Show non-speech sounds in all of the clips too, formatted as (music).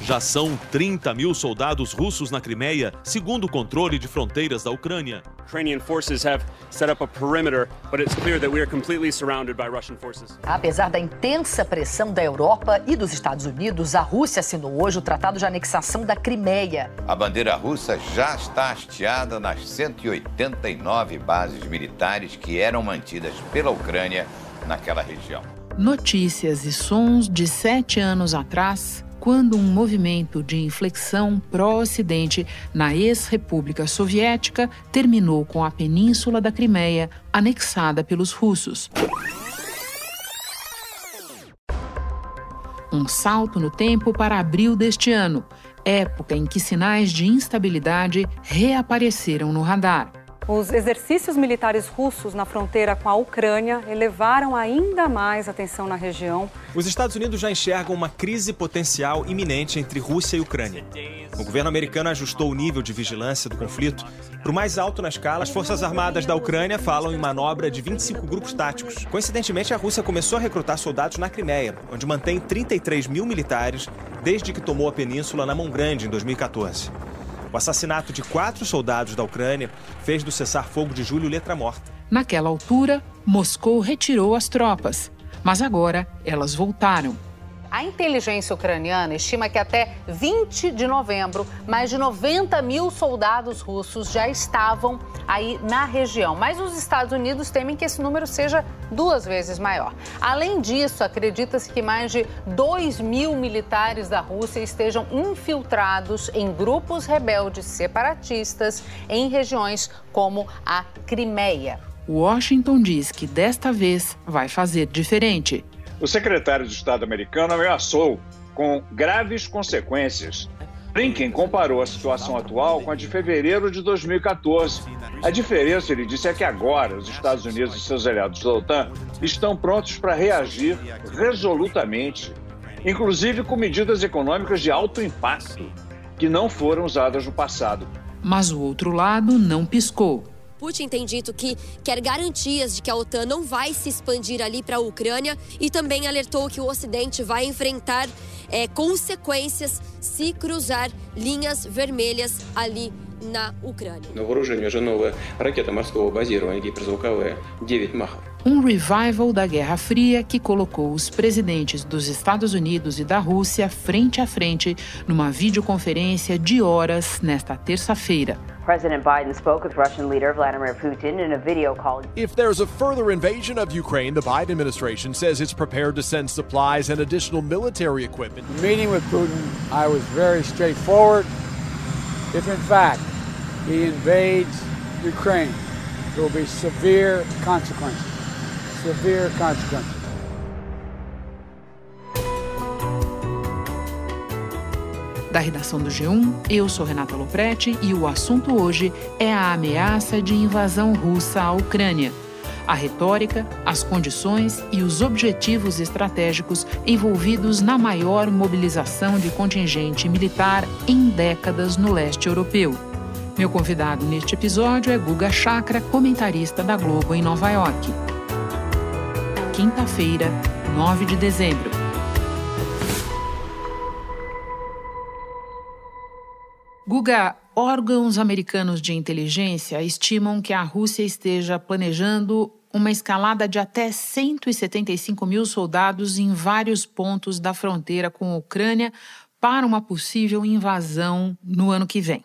Já são 30 mil soldados russos na Crimeia, segundo o controle de fronteiras da Ucrânia. Apesar da intensa pressão da Europa e dos Estados Unidos, a Rússia assinou hoje o Tratado de Anexação da Crimeia. A bandeira russa já está hasteada nas 189 bases militares que eram mantidas pela Ucrânia naquela região notícias e sons de sete anos atrás, quando um movimento de inflexão pró-Ocidente na ex-República Soviética terminou com a Península da Crimeia anexada pelos russos. Um salto no tempo para abril deste ano, época em que sinais de instabilidade reapareceram no radar. Os exercícios militares russos na fronteira com a Ucrânia elevaram ainda mais a tensão na região. Os Estados Unidos já enxergam uma crise potencial iminente entre Rússia e Ucrânia. O governo americano ajustou o nível de vigilância do conflito para o mais alto na escala. As Forças Armadas da Ucrânia falam em manobra de 25 grupos táticos. Coincidentemente, a Rússia começou a recrutar soldados na Crimeia, onde mantém 33 mil militares desde que tomou a península na Mão Grande em 2014. O assassinato de quatro soldados da Ucrânia fez do cessar-fogo de julho letra morta. Naquela altura, Moscou retirou as tropas, mas agora elas voltaram. Inteligência ucraniana estima que até 20 de novembro, mais de 90 mil soldados russos já estavam aí na região. Mas os Estados Unidos temem que esse número seja duas vezes maior. Além disso, acredita-se que mais de 2 mil militares da Rússia estejam infiltrados em grupos rebeldes separatistas em regiões como a Crimeia. Washington diz que desta vez vai fazer diferente. O secretário de Estado americano ameaçou com graves consequências. Blinken comparou a situação atual com a de fevereiro de 2014. A diferença, ele disse, é que agora os Estados Unidos e seus aliados da OTAN estão prontos para reagir resolutamente, inclusive com medidas econômicas de alto impacto, que não foram usadas no passado. Mas o outro lado não piscou. Putin tem dito que quer garantias de que a OTAN não vai se expandir ali para a Ucrânia e também alertou que o Ocidente vai enfrentar é, consequências se cruzar linhas vermelhas ali на Украине. На вооружении уже новая ракета морского базирования гиперзвуковая 9 Махов. Um revival da Guerra Fria que colocou os presidentes dos Estados Unidos e da Rússia frente a frente numa videoconferência de horas nesta terça-feira. President Biden spoke with Russian leader Vladimir Putin in a video call. If there's a further invasion of Ukraine, the Biden administration says it's prepared to send supplies and additional military equipment. Meeting with Putin, I was very straightforward. If in fact he invades Ukraine, there will be severe consequences. Severe consequences. Da redação do G1, eu sou Renata Loprete e o assunto hoje é a ameaça de invasão russa à Ucrânia. A retórica, as condições e os objetivos estratégicos envolvidos na maior mobilização de contingente militar em décadas no leste europeu. Meu convidado neste episódio é Guga Chakra, comentarista da Globo em Nova York. Quinta-feira, 9 de dezembro. Guga, órgãos americanos de inteligência estimam que a Rússia esteja planejando uma escalada de até 175 mil soldados em vários pontos da fronteira com a Ucrânia para uma possível invasão no ano que vem.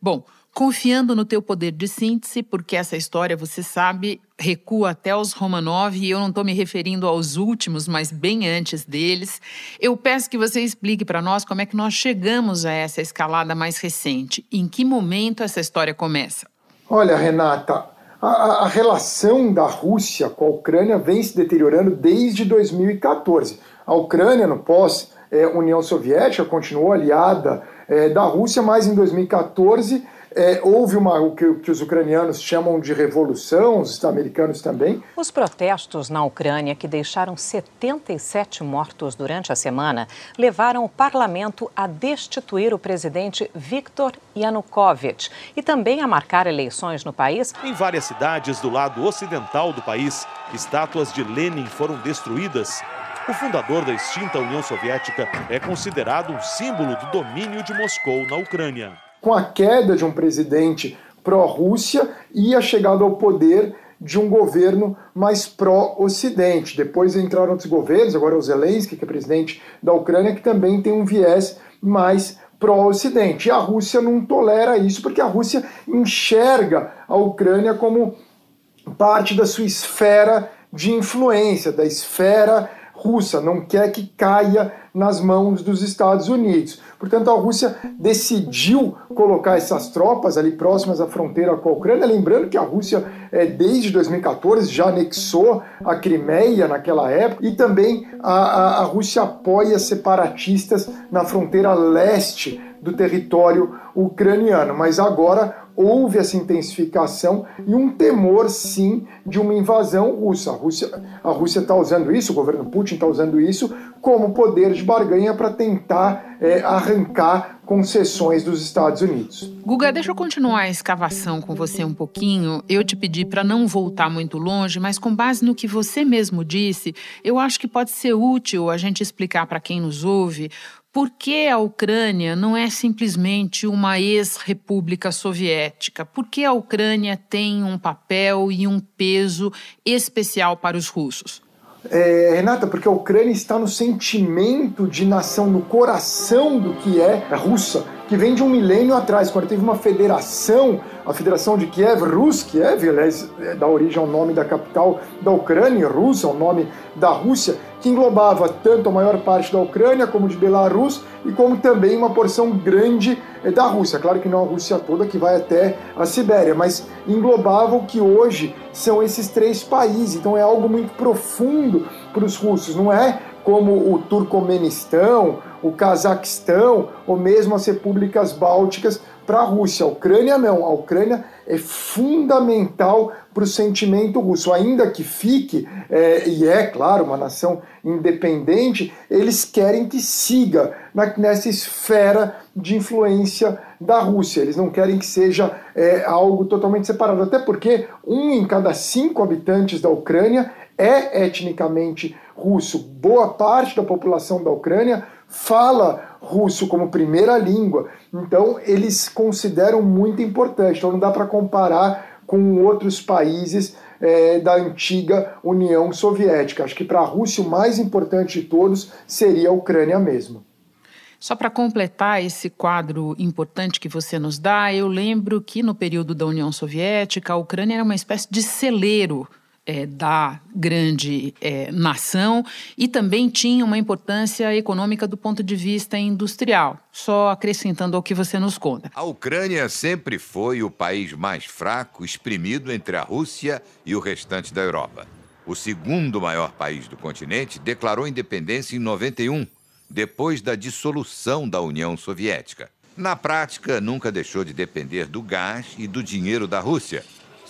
Bom, confiando no teu poder de síntese, porque essa história, você sabe, recua até os Romanov e eu não estou me referindo aos últimos, mas bem antes deles. Eu peço que você explique para nós como é que nós chegamos a essa escalada mais recente. Em que momento essa história começa? Olha, Renata, a, a relação da Rússia com a Ucrânia vem se deteriorando desde 2014. A Ucrânia, no pós-União é, Soviética, continuou aliada é, da Rússia, mas em 2014 É, houve uma, o que, que, os ucranianos chamam de revolução, os americanos também. Os protestos na Ucrânia, que deixaram 77 mortos durante a semana, levaram o parlamento a destituir o presidente Viktor Yanukovych e também a marcar eleições no país. Em várias cidades do lado ocidental do país, estátuas de Lenin foram destruídas. O fundador da extinta União Soviética é considerado um símbolo do domínio de Moscou na Ucrânia com a queda de um presidente pró-Rússia e a chegada ao poder de um governo mais pró-Ocidente. Depois entraram outros governos, agora o Zelensky, que é presidente da Ucrânia, que também tem um viés mais pró-Ocidente. E a Rússia não tolera isso, porque a Rússia enxerga a Ucrânia como parte da sua esfera de influência, da esfera russa, não quer que caia nas mãos dos Estados Unidos. Portanto, a Rússia decidiu colocar essas tropas ali próximas à fronteira com a Ucrânia. Lembrando que a Rússia, desde 2014, já anexou a Crimeia naquela época, e também a, a, a Rússia apoia separatistas na fronteira leste do território ucraniano. Mas agora houve essa intensificação e um temor, sim, de uma invasão russa. A Rússia está usando isso, o governo Putin está usando isso como poder de barganha para tentar é, arrancar concessões dos Estados Unidos. Guga, deixa eu continuar a escavação com você um pouquinho. Eu te pedi para não voltar muito longe, mas com base no que você mesmo disse, eu acho que pode ser útil a gente explicar para quem nos ouve por que a Ucrânia não é simplesmente uma ex-república soviética? Por que a Ucrânia tem um papel e um peso especial para os russos? É, Renata, porque a Ucrânia está no sentimento de nação, no coração do que é a russa, que vem de um milênio atrás, quando teve uma federação, a Federação de Kiev, Rus Kiev, aliás, é, dá origem ao nome da capital da Ucrânia, Rus é o nome da Rússia, que englobava tanto a maior parte da Ucrânia como de Belarus e como também uma porção grande eh, da Rússia. Claro que não a Rússia toda, que vai até a Sibéria, mas englobava o que hoje são esses três países. Então é algo muito profundo para os russos, não é como o Turcomenistão, o Cazaquistão ou mesmo as repúblicas bálticas para a Rússia. A Ucrânia não, a Ucrânia é fundamental para o sentimento russo, ainda que fique, é, e é claro, uma nação independente, eles querem que siga na, nessa esfera de influência da Rússia. Eles não querem que seja é, algo totalmente separado, até porque um em cada cinco habitantes da Ucrânia é etnicamente russo. Boa parte da população da Ucrânia fala russo como primeira língua, então eles consideram muito importante. Então não dá para comparar com outros países é, da antiga União Soviética. Acho que para a Rússia o mais importante de todos seria a Ucrânia mesmo. Só para completar esse quadro importante que você nos dá, eu lembro que no período da União Soviética, a Ucrânia era uma espécie de celeiro é, da grande é, nação e também tinha uma importância econômica do ponto de vista industrial. Só acrescentando ao que você nos conta. A Ucrânia sempre foi o país mais fraco, exprimido entre a Rússia e o restante da Europa. O segundo maior país do continente declarou independência em 91, depois da dissolução da União Soviética. Na prática, nunca deixou de depender do gás e do dinheiro da Rússia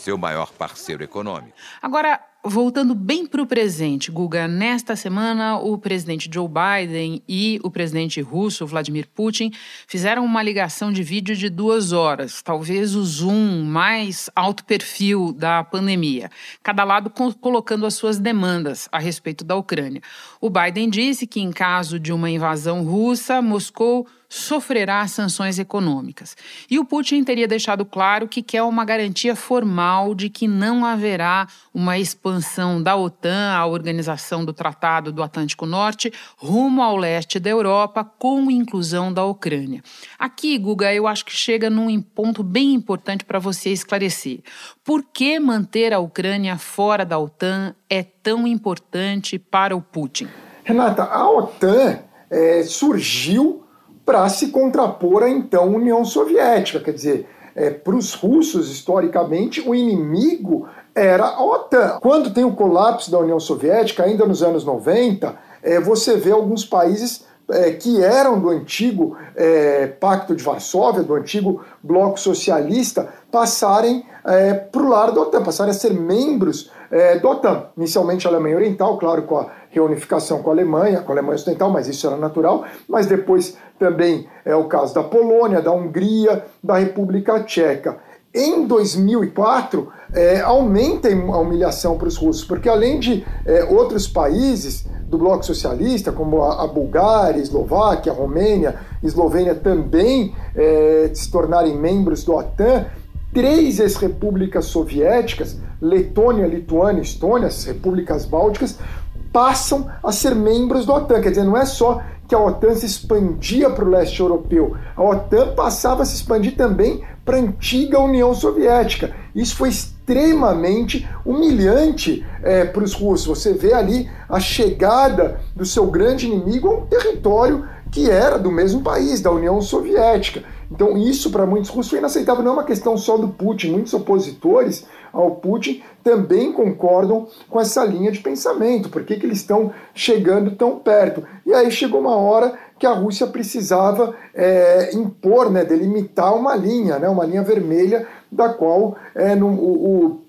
seu maior parceiro econômico. Agora, Voltando bem para o presente, Guga, nesta semana o presidente Joe Biden e o presidente russo Vladimir Putin fizeram uma ligação de vídeo de duas horas, talvez o zoom mais alto perfil da pandemia, cada lado colocando as suas demandas a respeito da Ucrânia. O Biden disse que, em caso de uma invasão russa, Moscou sofrerá sanções econômicas. E o Putin teria deixado claro que quer uma garantia formal de que não haverá uma expansão da OTAN, a Organização do Tratado do Atlântico Norte, rumo ao leste da Europa, com inclusão da Ucrânia. Aqui, Guga, eu acho que chega num ponto bem importante para você esclarecer. Por que manter a Ucrânia fora da OTAN é tão importante para o Putin? Renata, a OTAN é, surgiu para se contrapor à então União Soviética. Quer dizer, é, para os russos, historicamente, o inimigo era a OTAN. Quando tem o colapso da União Soviética, ainda nos anos 90, é, você vê alguns países é, que eram do antigo é, Pacto de Varsóvia, do antigo Bloco Socialista, passarem é, para o lado da OTAN, passarem a ser membros é, da OTAN. Inicialmente a Alemanha Oriental, claro, com a reunificação com a Alemanha, com a Alemanha Ocidental, mas isso era natural, mas depois também é o caso da Polônia, da Hungria, da República Tcheca. Em 2004, é, aumenta a humilhação para os russos, porque além de é, outros países do bloco socialista, como a, a Bulgária, a Eslováquia, a Romênia, a Eslovênia também é, se tornarem membros do OTAN, três ex-repúblicas soviéticas, Letônia, Lituânia e Estônia, as repúblicas bálticas, passam a ser membros da OTAN. Quer dizer, não é só que a OTAN se expandia para o leste europeu, a OTAN passava a se expandir também para a antiga União Soviética. Isso foi extremamente humilhante é, para os russos. Você vê ali a chegada do seu grande inimigo a um território que era do mesmo país, da União Soviética. Então, isso para muitos russos foi inaceitável. Não é uma questão só do Putin. Muitos opositores ao Putin também concordam com essa linha de pensamento. Por que, que eles estão chegando tão perto? E aí chegou uma hora que a Rússia precisava é, impor, né, delimitar uma linha, né, uma linha vermelha da qual é, no, o,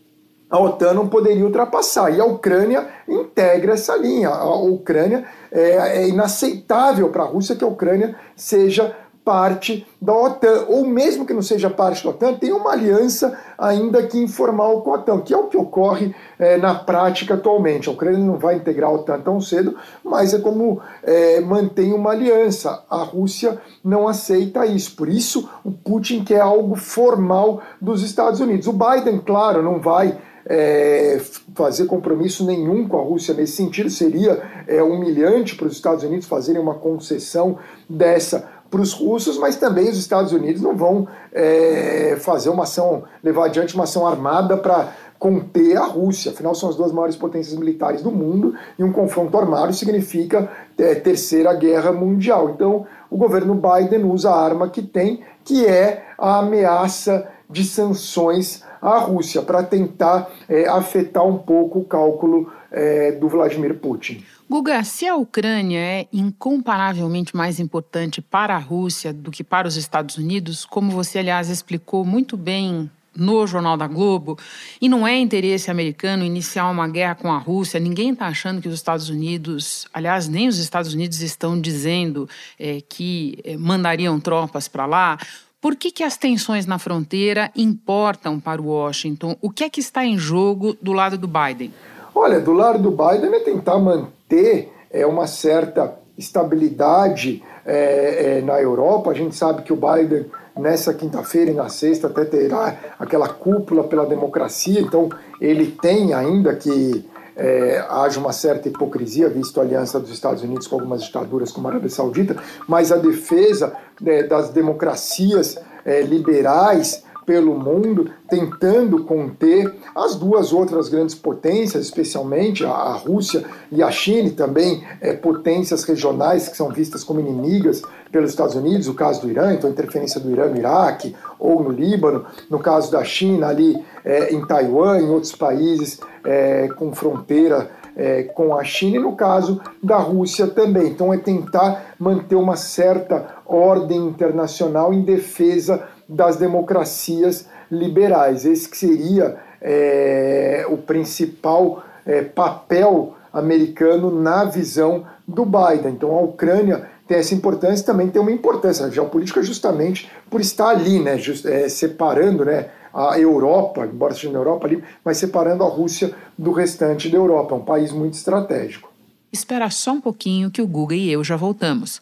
a OTAN não poderia ultrapassar. E a Ucrânia integra essa linha. A Ucrânia é, é inaceitável para a Rússia que a Ucrânia seja parte da OTAN, ou mesmo que não seja parte da OTAN, tem uma aliança ainda que informal com a OTAN, que é o que ocorre é, na prática atualmente. A Ucrânia não vai integrar a OTAN tão cedo, mas é como é, mantém uma aliança. A Rússia não aceita isso. Por isso, o Putin quer algo formal dos Estados Unidos. O Biden, claro, não vai é, fazer compromisso nenhum com a Rússia nesse sentido. Seria é, humilhante para os Estados Unidos fazerem uma concessão dessa para os russos, mas também os Estados Unidos não vão é, fazer uma ação, levar adiante uma ação armada para conter a Rússia. Afinal, são as duas maiores potências militares do mundo e um confronto armado significa é, terceira guerra mundial. Então, o governo Biden usa a arma que tem, que é a ameaça de sanções à Rússia, para tentar é, afetar um pouco o cálculo é, do Vladimir Putin. Guga, se a Ucrânia é incomparavelmente mais importante para a Rússia do que para os Estados Unidos, como você, aliás, explicou muito bem no Jornal da Globo, e não é interesse americano iniciar uma guerra com a Rússia, ninguém está achando que os Estados Unidos, aliás, nem os Estados Unidos estão dizendo é, que é, mandariam tropas para lá. Por que, que as tensões na fronteira importam para Washington? O que é que está em jogo do lado do Biden? Olha, do lado do Biden é tentar manter é, uma certa estabilidade é, é, na Europa. A gente sabe que o Biden, nessa quinta-feira e na sexta, até terá aquela cúpula pela democracia, então ele tem ainda que é, haja uma certa hipocrisia, visto a aliança dos Estados Unidos com algumas ditaduras como a Arábia Saudita, mas a defesa é, das democracias é, liberais pelo mundo, tentando conter as duas outras grandes potências, especialmente a, Rússia e a China, e também é, potências regionais que são vistas como inimigas pelos Estados Unidos, o caso do Irã, então a interferência do Irã no Iraque ou no Líbano, no caso da China ali é, em Taiwan, em outros países é, com fronteira é, com a China e no caso da Rússia também. Então é tentar manter uma certa ordem internacional em defesa das democracias liberais. Esse que seria é, o principal é, papel americano na visão do Biden. Então a Ucrânia tem essa importância também tem uma importância geopolítica justamente por estar ali, né, just, é, separando né, a Europa, embora seja na Europa ali, mas separando a Rússia do restante da Europa. É um país muito estratégico. Espera só um pouquinho que o Google e eu já voltamos.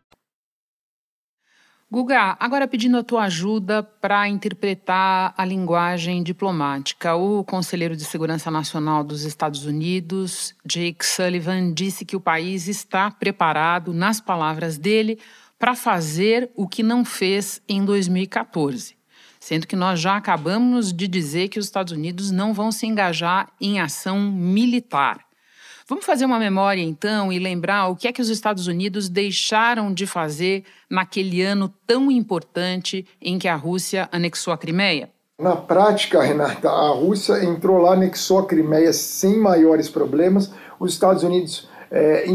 Guga, agora pedindo a tua ajuda para interpretar a linguagem diplomática. O conselheiro de Segurança Nacional dos Estados Unidos, Jake Sullivan, disse que o país está preparado, nas palavras dele, para fazer o que não fez em 2014. Sendo que nós já acabamos de dizer que os Estados Unidos não vão se engajar em ação militar. Vamos fazer uma memória então e lembrar o que é que os Estados Unidos deixaram de fazer naquele ano tão importante em que a Rússia anexou a Crimeia? Na prática, Renata, a Rússia entrou lá, anexou a Crimeia sem maiores problemas. Os Estados Unidos é,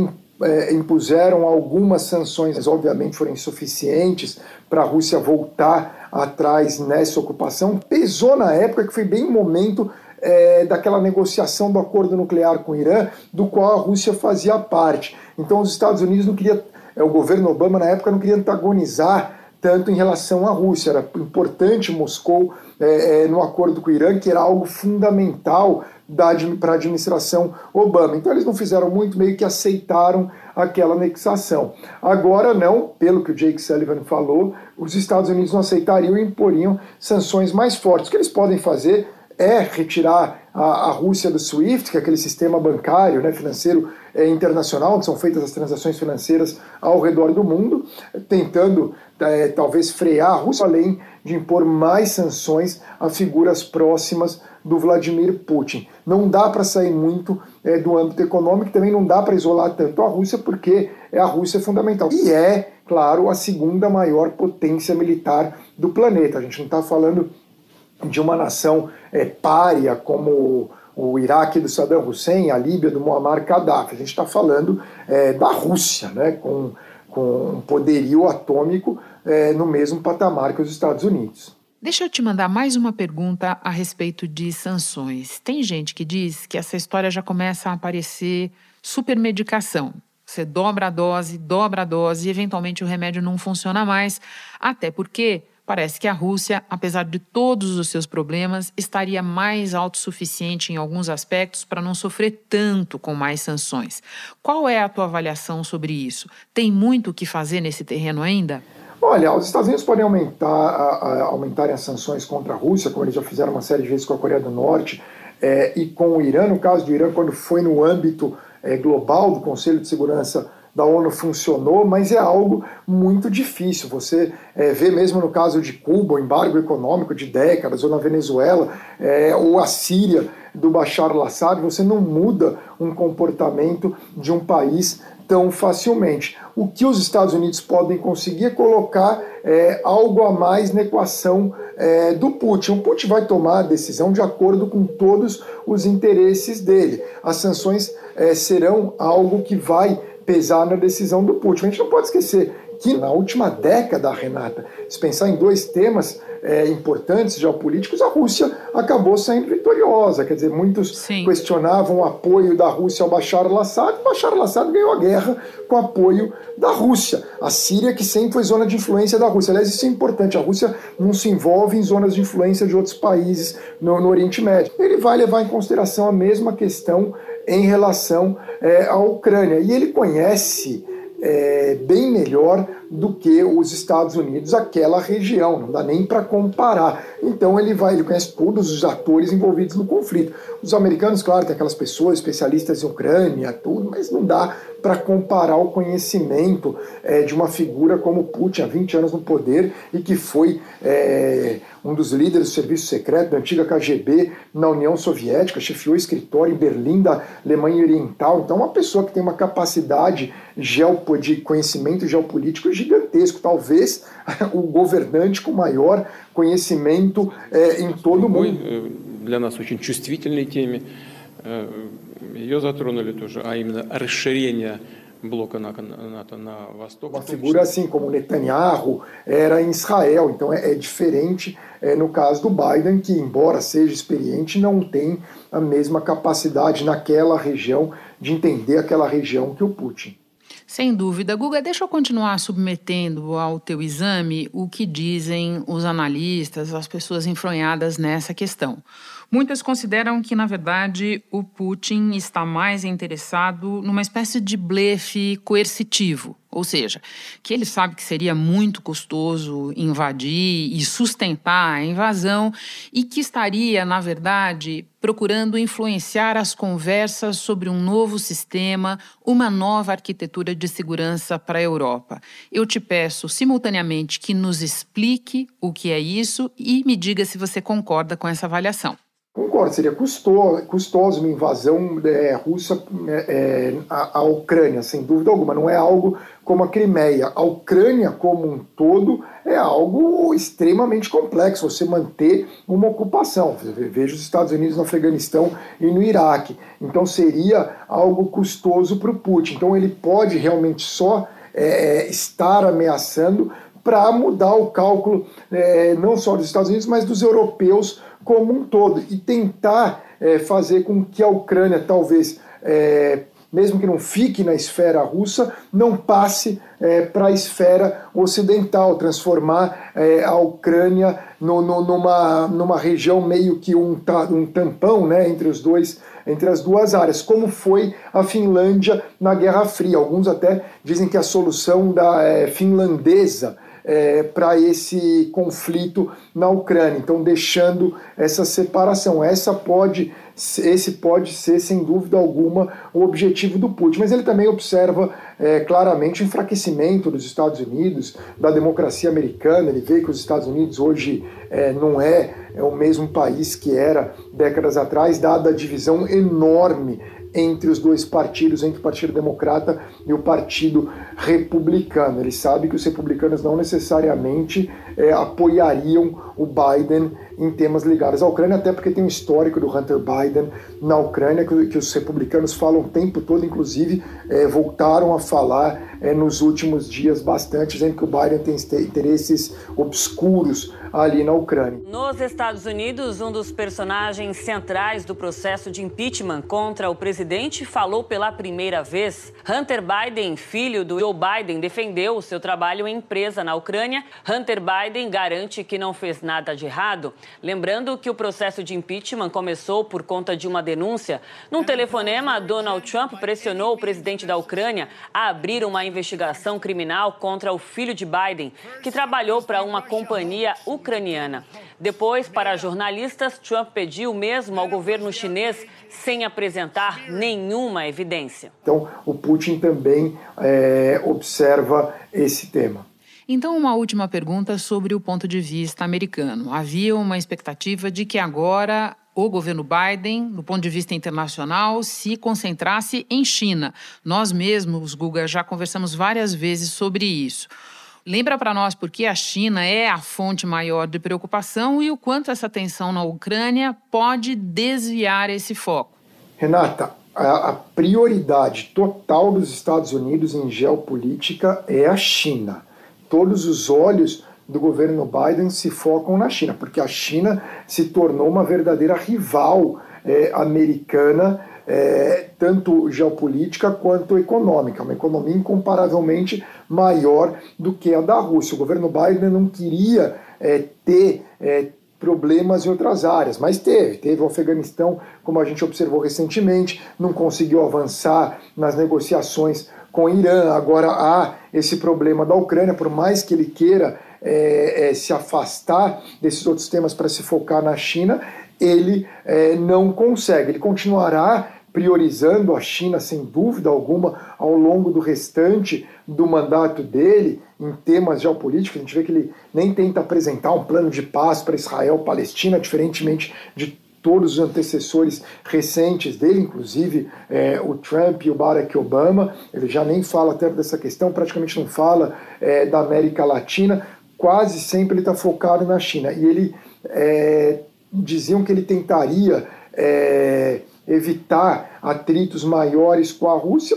é, impuseram algumas sanções, mas obviamente foram insuficientes para a Rússia voltar atrás nessa ocupação. Pesou na época que foi bem momento é, daquela negociação do acordo nuclear com o Irã, do qual a Rússia fazia parte. Então os Estados Unidos não queria, é, o governo Obama na época não queria antagonizar tanto em relação à Rússia. Era importante Moscou é, é, no acordo com o Irã, que era algo fundamental para a administração Obama. Então eles não fizeram muito, meio que aceitaram aquela anexação. Agora não, pelo que o Jake Sullivan falou, os Estados Unidos não aceitariam e imporiam sanções mais fortes. O que eles podem fazer é retirar a, a, Rússia do SWIFT, que é aquele sistema bancário, né, financeiro é, internacional, onde são feitas as transações financeiras ao redor do mundo, tentando é, talvez frear a Rússia, além de impor mais sanções a figuras próximas do Vladimir Putin. Não dá para sair muito é, do âmbito econômico, também não dá para isolar tanto a Rússia, porque a Rússia é fundamental. E é, claro, a segunda maior potência militar do planeta. A gente não está falando de uma nação é, párea como o Iraque do Saddam Hussein, a Líbia do Muammar Gaddafi. A gente está falando é, da Rússia, né, com, com um poderio atômico é, no mesmo patamar que os Estados Unidos. Deixa eu te mandar mais uma pergunta a respeito de sanções. Tem gente que diz que essa história já começa a aparecer supermedicação. Você dobra a dose, dobra a dose e eventualmente o remédio não funciona mais, até porque Parece que a Rússia, apesar de todos os seus problemas, estaria mais autossuficiente em alguns aspectos para não sofrer tanto com mais sanções. Qual é a tua avaliação sobre isso? Tem muito o que fazer nesse terreno ainda? Olha, os Estados Unidos podem aumentar, a, a, aumentarem as sanções contra a Rússia, como eles já fizeram uma série de vezes com a Coreia do Norte é, e com o Irã. No caso do Irã, quando foi no âmbito é, global do Conselho de Segurança da ONU funcionou, mas é algo muito difícil. Você é, vê mesmo no caso de Cuba, o embargo econômico de décadas, ou na Venezuela, é, ou a Síria do Bashar al-Assad, você não muda um comportamento de um país tão facilmente. O que os Estados Unidos podem conseguir é colocar é, algo a mais na equação é, do Putin. O Putin vai tomar a decisão de acordo com todos os interesses dele. As sanções é, serão algo que vai pesar na decisão do Putin. A gente não pode esquecer que na última década, Renata, se pensar em dois temas é, importantes geopolíticos, a Rússia acabou saindo vitoriosa. Quer dizer, muitos Sim. questionavam o apoio da Rússia ao Bashar al-Assad. Bashar al-Assad ganhou a guerra com apoio da Rússia. A Síria, que sempre foi zona de influência da Rússia. Aliás, isso é importante. A Rússia não se envolve em zonas de influência de outros países no, no Oriente Médio. Ele vai levar em consideração a mesma questão em relação é, à Ucrânia. E ele conhece é, bem melhor do que os Estados Unidos aquela região, não dá nem para comparar. Então ele vai, ele conhece todos os atores envolvidos no conflito. Os americanos, claro, tem aquelas pessoas especialistas em Ucrânia, tudo, mas não dá para comparar o conhecimento é, de uma figura como Putin, há 20 anos no poder e que foi é, um dos líderes do serviço secreto da antiga KGB na União Soviética, chefiou escritório em Berlim da Alemanha Oriental. Então, uma pessoa que tem uma capacidade de conhecimento geopolítico gigantesco, talvez (laughs) o governante com maior conhecimento é, em todo o mundo. Для нас очень чувствительной теме. Ее затронули тоже, а именно расширение bloco NATO na Vostok. Uma figura assim como Netanyahu era em Israel, então é, é diferente é, no caso do Biden, que embora seja experiente, não tem a mesma capacidade naquela região de entender aquela região que o Putin. Sem dúvida. Guga, deixa eu continuar submetendo ao teu exame o que dizem os analistas, as pessoas enfronhadas nessa questão. Muitos consideram que, na verdade, o Putin está mais interessado numa espécie de blefe coercitivo, ou seja, que ele sabe que seria muito custoso invadir e sustentar a invasão e que estaria, na verdade, procurando influenciar as conversas sobre um novo sistema, uma nova arquitetura de segurança para a Europa. Eu te peço simultaneamente que nos explique o que é isso e me diga se você concorda com essa avaliação. Concordo, seria custoso, custoso uma invasão é, russa é, é, à, à, Ucrânia, sem dúvida alguma. Não é algo como a Crimeia. A Ucrânia, como um todo, é algo extremamente complexo você manter uma ocupação. Veja os Estados Unidos no Afeganistão e no Iraque. Então seria algo custoso para o Putin. Então ele pode realmente só é, estar ameaçando para mudar o cálculo é, não só dos Estados Unidos, mas dos europeus como um todo e tentar é, fazer com que a Ucrânia talvez é, mesmo que não fique na esfera russa, não passe é, para a esfera ocidental, transformar é, a Ucrânia no, no, numa, numa região meio que um, um tampão né, entre, os dois, entre as duas áreas, como foi a Finlândia na Guerra Fria. Alguns até dizem que a solução da é, finlandesa é, para esse conflito na Ucrânia. Então, deixando essa separação. Essa pode, esse pode ser, sem dúvida alguma, o objetivo do Putin. Mas ele também observa é, claramente o enfraquecimento dos Estados Unidos, da democracia americana. Ele vê que os Estados Unidos hoje é, não é, é o mesmo país que era décadas atrás, dada a divisão enorme entre os dois partidos, entre o Partido Democrata e o Partido Republicano. Ele sabe que os republicanos não necessariamente é, apoiariam o Biden em temas ligados à Ucrânia, até porque tem um histórico do Hunter Biden na Ucrânia, que, que os republicanos falam o tempo todo, inclusive é, voltaram a falar é, nos últimos dias bastante, dizendo que o Biden tem interesses obscuros ali na Ucrânia. Nos Estados Unidos, um dos personagens centrais do processo de impeachment contra o presidente falou pela primeira vez. Hunter Biden, filho do Joe Biden, defendeu o seu trabalho em empresa na Ucrânia. Hunter Biden garante que não fez nada de errado, lembrando que o processo de impeachment começou por conta de uma denúncia. Num telefonema, Donald Trump pressionou o presidente da Ucrânia a abrir uma investigação criminal contra o filho de Biden, que trabalhou para uma companhia ucraniana ucraniana. Depois, para jornalistas, Trump pediu mesmo ao governo chinês sem apresentar nenhuma evidência. Então, o Putin também é, observa esse tema. Então, uma última pergunta sobre o ponto de vista americano. Havia uma expectativa de que agora o governo Biden, do ponto de vista internacional, se concentrasse em China. Nós mesmos, Guga, já conversamos várias vezes sobre isso. Lembra para nós por que a China é a fonte maior de preocupação e o quanto essa tensão na Ucrânia pode desviar esse foco. Renata, a, prioridade total dos Estados Unidos em geopolítica é a China. Todos os olhos do governo Biden se focam na China, porque a China se tornou uma verdadeira rival é, americana é, tanto geopolítica quanto econômica, uma economia incomparavelmente maior do que a da Rússia. O governo Biden não queria é, ter é, problemas em outras áreas, mas teve. Teve o Afeganistão, como a gente observou recentemente, não conseguiu avançar nas negociações com o Irã. Agora há esse problema da Ucrânia, por mais que ele queira é, é, se afastar desses outros temas para se focar na China, ele é, não consegue. Ele continuará priorizando a China, sem dúvida alguma, ao longo do restante do mandato dele, em temas geopolíticos. A gente vê que ele nem tenta apresentar um plano de paz para Israel-Palestina, diferentemente de todos os antecessores recentes dele, inclusive é, o Trump e o Barack Obama. Ele já nem fala até dessa questão, praticamente não fala é, da América Latina. Quase sempre ele está focado na China. E ele é, diziam que ele tentaria evitar atritos maiores com a Rússia.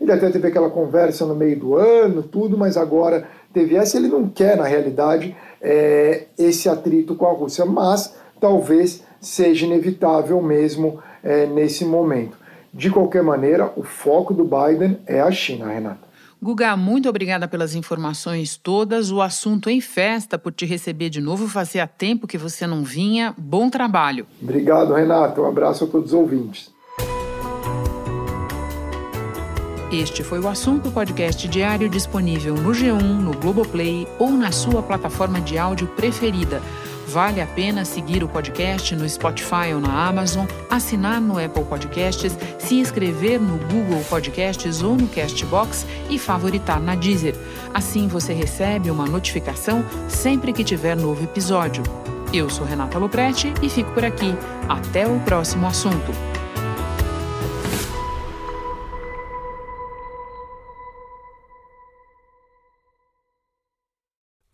Ele até teve aquela conversa no meio do ano, tudo, mas agora teve essa. Ele não quer, na realidade, é, esse atrito com a Rússia, mas talvez seja inevitável mesmo é, nesse momento. De qualquer maneira, o foco do Biden é a China, Renata. Guga, muito obrigada pelas informações todas. O assunto em festa por te receber de novo. Fazia tempo que você não vinha. Bom trabalho. Obrigado, Renato. Um abraço a todos os ouvintes. Este foi o assunto podcast diário disponível no G1, no Globoplay ou na sua plataforma de áudio preferida. Vale a pena seguir o podcast no Spotify ou na Amazon, assinar no Apple Podcasts, se inscrever no Google Podcasts ou no Castbox e favoritar na Deezer. Assim você recebe uma notificação sempre que tiver novo episódio. Eu sou Renata Loprete e fico por aqui. Até o próximo assunto.